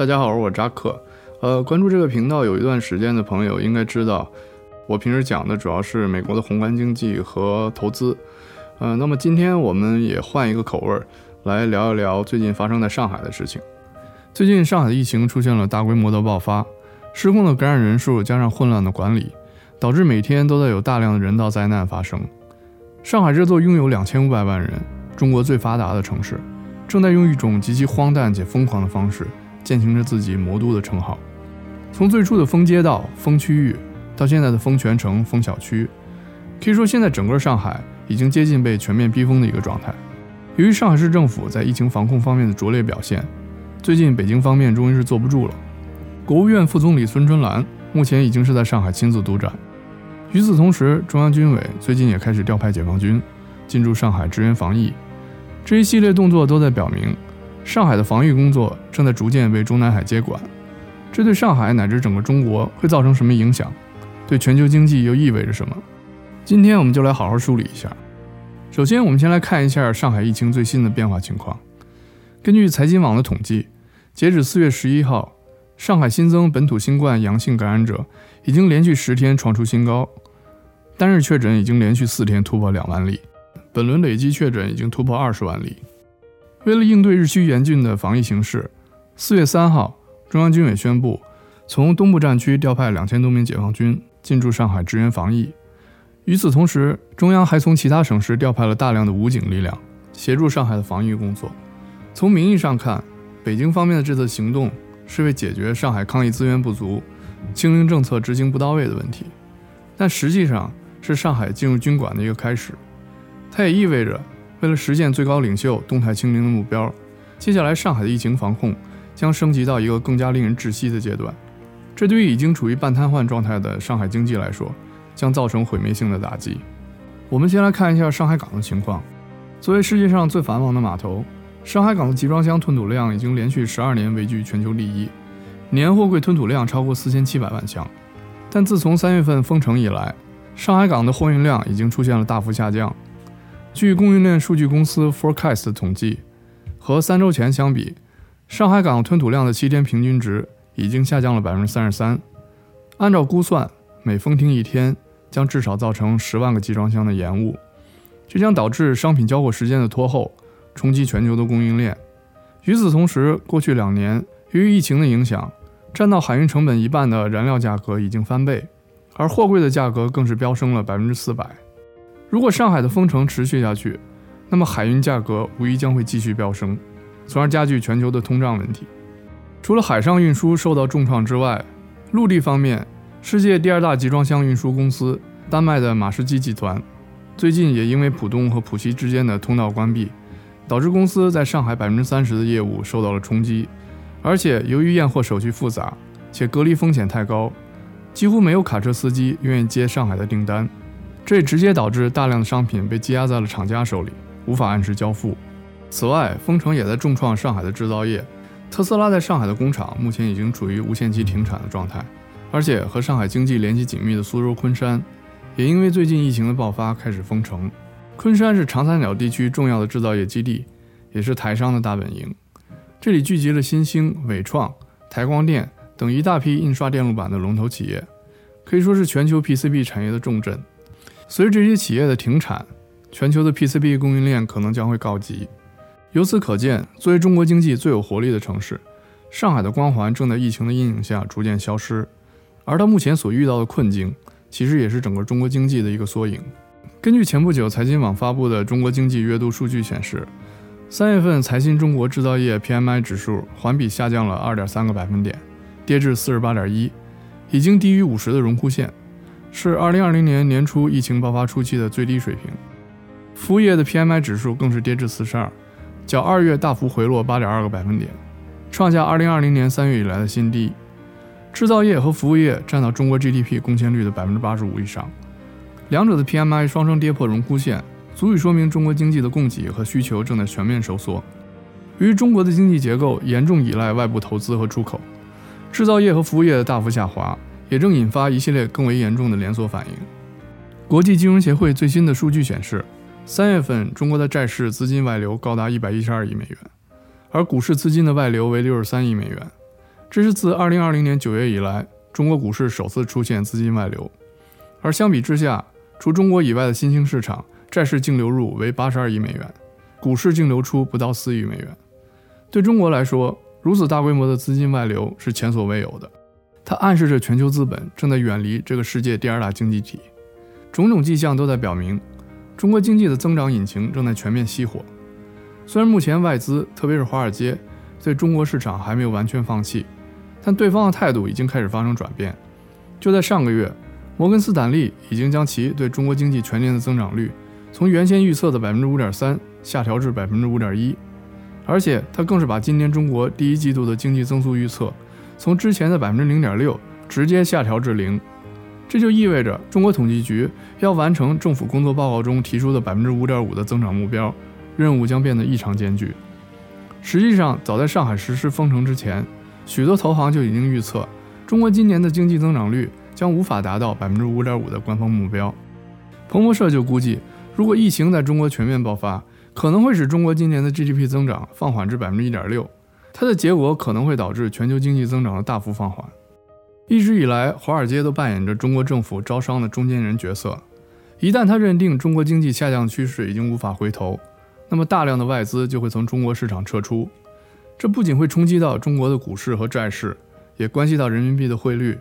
大家好，我是扎克。呃，关注这个频道有一段时间的朋友应该知道，我平时讲的主要是美国的宏观经济和投资。呃，那么今天我们也换一个口味儿，来聊一聊最近发生在上海的事情。最近上海的疫情出现了大规模的爆发，失控的感染人数加上混乱的管理，导致每天都在有大量的人道灾难发生。上海这座拥有两千五百万人、中国最发达的城市，正在用一种极其荒诞且疯狂的方式践行着自己“魔都”的称号。从最初的封街道、封区域，到现在的封全城、封小区，可以说现在整个上海已经接近被全面逼疯的一个状态。由于上海市政府在疫情防控方面的拙劣表现，最近北京方面终于是坐不住了。国务院副总理孙春兰目前已经是在上海亲自督战。与此同时，中央军委最近也开始调派解放军进驻上海支援防疫。这一系列动作都在表明，上海的防御工作正在逐渐被中南海接管。这对上海乃至整个中国会造成什么影响？对全球经济又意味着什么？今天我们就来好好梳理一下。首先，我们先来看一下上海疫情最新的变化情况。根据财经网的统计，截止四月十一号，上海新增本土新冠阳性感染者已经连续十天创出新高。单日确诊已经连续四天突破两万例，本轮累计确诊已经突破二十万例。为了应对日趋严峻的防疫形势，四月三号，中央军委宣布从东部战区调派两千多名解放军进驻上海支援防疫。与此同时，中央还从其他省市调派了大量的武警力量，协助上海的防疫工作。从名义上看，北京方面的这次行动是为解决上海抗疫资源不足、清零政策执行不到位的问题，但实际上，是上海进入军管的一个开始，它也意味着，为了实现最高领袖动态清零的目标，接下来上海的疫情防控将升级到一个更加令人窒息的阶段。这对于已经处于半瘫痪状态的上海经济来说，将造成毁灭性的打击。我们先来看一下上海港的情况。作为世界上最繁忙的码头，上海港的集装箱吞吐量已经连续十二年位居全球第一，年货柜吞吐量超过四千七百万箱。但自从三月份封城以来，上海港的货运量已经出现了大幅下降。据供应链数据公司 Forecast 统计，和三周前相比，上海港吞吐量的七天平均值已经下降了百分之三十三。按照估算，每封停一天将至少造成十万个集装箱的延误，这将导致商品交货时间的拖后，冲击全球的供应链。与此同时，过去两年由于疫情的影响，占到海运成本一半的燃料价格已经翻倍。而货柜的价格更是飙升了百分之四百。如果上海的封城持续下去，那么海运价格无疑将会继续飙升，从而加剧全球的通胀问题。除了海上运输受到重创之外，陆地方面，世界第二大集装箱运输公司丹麦的马士基集团，最近也因为浦东和浦西之间的通道关闭，导致公司在上海百分之三十的业务受到了冲击。而且由于验货手续复杂，且隔离风险太高。几乎没有卡车司机愿意接上海的订单，这直接导致大量的商品被积压在了厂家手里，无法按时交付。此外，封城也在重创上海的制造业。特斯拉在上海的工厂目前已经处于无限期停产的状态，而且和上海经济联系紧密的苏州昆山，也因为最近疫情的爆发开始封城。昆山是长三角地区重要的制造业基地，也是台商的大本营。这里聚集了新兴、伟创、台光电。等一大批印刷电路板的龙头企业，可以说是全球 PCB 产业的重镇。随着这些企业的停产，全球的 PCB 供应链可能将会告急。由此可见，作为中国经济最有活力的城市，上海的光环正在疫情的阴影下逐渐消失。而它目前所遇到的困境，其实也是整个中国经济的一个缩影。根据前不久财经网发布的中国经济月度数据显示，三月份财新中国制造业 PMI 指数环比下降了二点三个百分点。跌至四十八点一，已经低于五十的荣枯线，是二零二零年年初疫情爆发初期的最低水平。服务业的 PMI 指数更是跌至四十二，较二月大幅回落八点二个百分点，创下二零二零年三月以来的新低。制造业和服务业占到中国 GDP 贡献率的百分之八十五以上，两者的 PMI 双双跌破荣枯线，足以说明中国经济的供给和需求正在全面收缩。由于中国的经济结构严重依赖外部投资和出口。制造业和服务业的大幅下滑，也正引发一系列更为严重的连锁反应。国际金融协会最新的数据显示，三月份中国的债市资金外流高达一百一十二亿美元，而股市资金的外流为六十三亿美元。这是自2020年9月以来，中国股市首次出现资金外流。而相比之下，除中国以外的新兴市场债市净流入为82亿美元，股市净流出不到4亿美元。对中国来说，如此大规模的资金外流是前所未有的，它暗示着全球资本正在远离这个世界第二大经济体。种种迹象都在表明，中国经济的增长引擎正在全面熄火。虽然目前外资，特别是华尔街，对中国市场还没有完全放弃，但对方的态度已经开始发生转变。就在上个月，摩根斯坦利已经将其对中国经济全年的增长率从原先预测的百分之五点三下调至百分之五点一。而且，他更是把今年中国第一季度的经济增速预测从之前的百分之零点六直接下调至零。这就意味着中国统计局要完成政府工作报告中提出的百分之五点五的增长目标，任务将变得异常艰巨。实际上，早在上海实施封城之前，许多投行就已经预测中国今年的经济增长率将无法达到百分之五点五的官方目标。彭博社就估计，如果疫情在中国全面爆发，可能会使中国今年的 GDP 增长放缓至百分之一点六，它的结果可能会导致全球经济增长的大幅放缓。一直以来，华尔街都扮演着中国政府招商的中间人角色。一旦他认定中国经济下降趋势已经无法回头，那么大量的外资就会从中国市场撤出。这不仅会冲击到中国的股市和债市，也关系到人民币的汇率。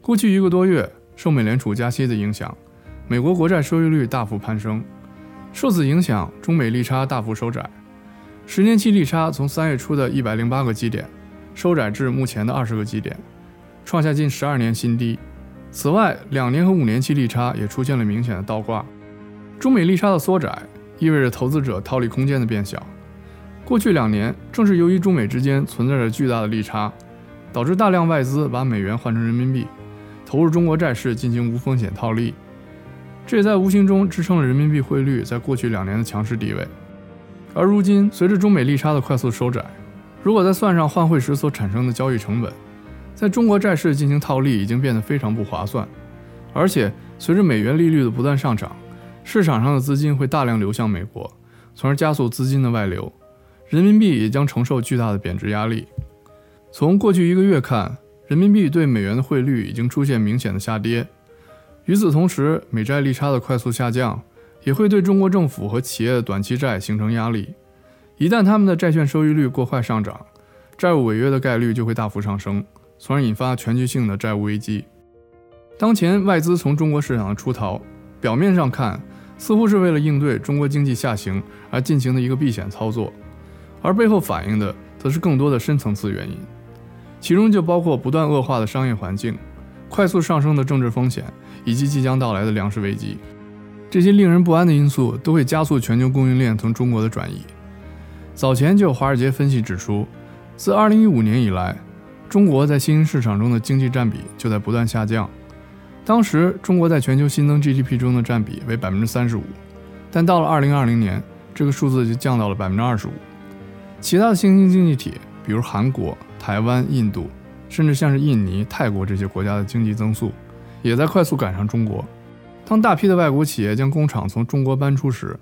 过去一个多月，受美联储加息的影响，美国国债收益率大幅攀升。受此影响，中美利差大幅收窄，十年期利差从三月初的一百零八个基点收窄至目前的二十个基点，创下近十二年新低。此外，两年和五年期利差也出现了明显的倒挂。中美利差的缩窄意味着投资者套利空间的变小。过去两年，正是由于中美之间存在着巨大的利差，导致大量外资把美元换成人民币，投入中国债市进行无风险套利。这也在无形中支撑了人民币汇率在过去两年的强势地位。而如今，随着中美利差的快速收窄，如果再算上换汇时所产生的交易成本，在中国债市进行套利已经变得非常不划算。而且，随着美元利率的不断上涨，市场上的资金会大量流向美国，从而加速资金的外流，人民币也将承受巨大的贬值压力。从过去一个月看，人民币对美元的汇率已经出现明显的下跌。与此同时，美债利差的快速下降也会对中国政府和企业的短期债形成压力。一旦他们的债券收益率过快上涨，债务违约的概率就会大幅上升，从而引发全局性的债务危机。当前外资从中国市场的出逃，表面上看似乎是为了应对中国经济下行而进行的一个避险操作，而背后反映的则是更多的深层次原因，其中就包括不断恶化的商业环境、快速上升的政治风险。以及即将到来的粮食危机，这些令人不安的因素都会加速全球供应链从中国的转移。早前就有华尔街分析指出，自2015年以来，中国在新兴市场中的经济占比就在不断下降。当时，中国在全球新增 GDP 中的占比为35%，但到了2020年，这个数字就降到了25%。其他的新兴经济体，比如韩国、台湾、印度，甚至像是印尼、泰国这些国家的经济增速。也在快速赶上中国。当大批的外国企业将工厂从中国搬出时，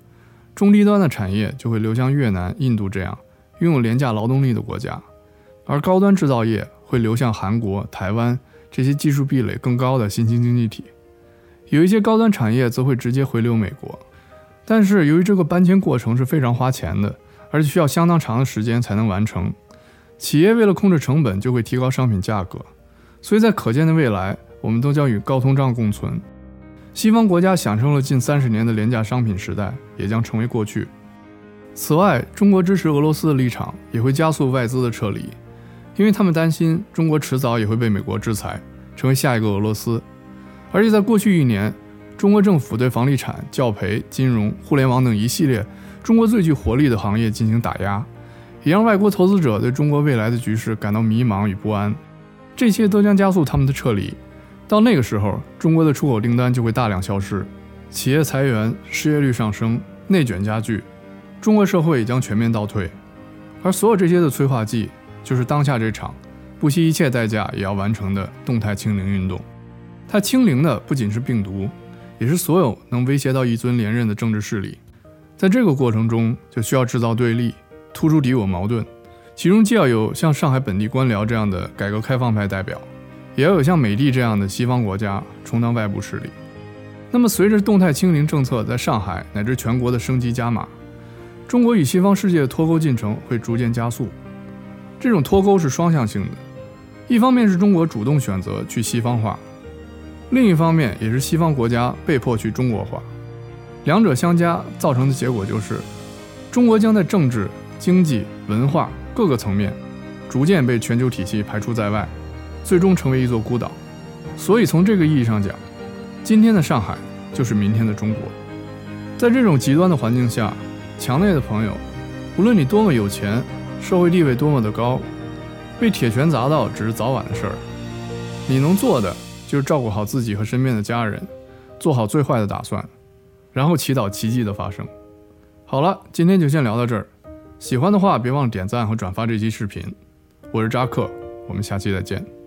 中低端的产业就会流向越南、印度这样拥有廉价劳动力的国家，而高端制造业会流向韩国、台湾这些技术壁垒更高的新兴经济体。有一些高端产业则会直接回流美国。但是由于这个搬迁过程是非常花钱的，而且需要相当长的时间才能完成，企业为了控制成本就会提高商品价格，所以在可见的未来。我们都将与高通胀共存，西方国家享受了近三十年的廉价商品时代也将成为过去。此外，中国支持俄罗斯的立场也会加速外资的撤离，因为他们担心中国迟早也会被美国制裁，成为下一个俄罗斯。而且在过去一年，中国政府对房地产、教培、金融、互联网等一系列中国最具活力的行业进行打压，也让外国投资者对中国未来的局势感到迷茫与不安。这些都将加速他们的撤离。到那个时候，中国的出口订单就会大量消失，企业裁员，失业率上升，内卷加剧，中国社会也将全面倒退。而所有这些的催化剂，就是当下这场不惜一切代价也要完成的动态清零运动。它清零的不仅是病毒，也是所有能威胁到一尊连任的政治势力。在这个过程中，就需要制造对立，突出敌我矛盾，其中既要有像上海本地官僚这样的改革开放派代表，也要有像美帝这样的西方国家充当外部势力。那么，随着动态清零政策在上海乃至全国的升级加码，中国与西方世界的脱钩进程会逐渐加速。这种脱钩是双向性的，一方面是中国主动选择去西方化，另一方面也是西方国家被迫去中国化。两者相加造成的结果就是，中国将在政治、经济、文化各个层面逐渐被全球体系排除在外，最终成为一座孤岛。所以从这个意义上讲，今天的上海就是明天的中国。在这种极端的环境下，墙内的朋友，无论你多么有钱，社会地位多么的高，被铁拳砸到只是早晚的事儿。你能做的就是照顾好自己和身边的家人，做好最坏的打算。然后祈祷奇迹的发生。好了，今天就先聊到这儿。喜欢的话，别忘了点赞和转发这期视频。我是扎克，我们下期再见。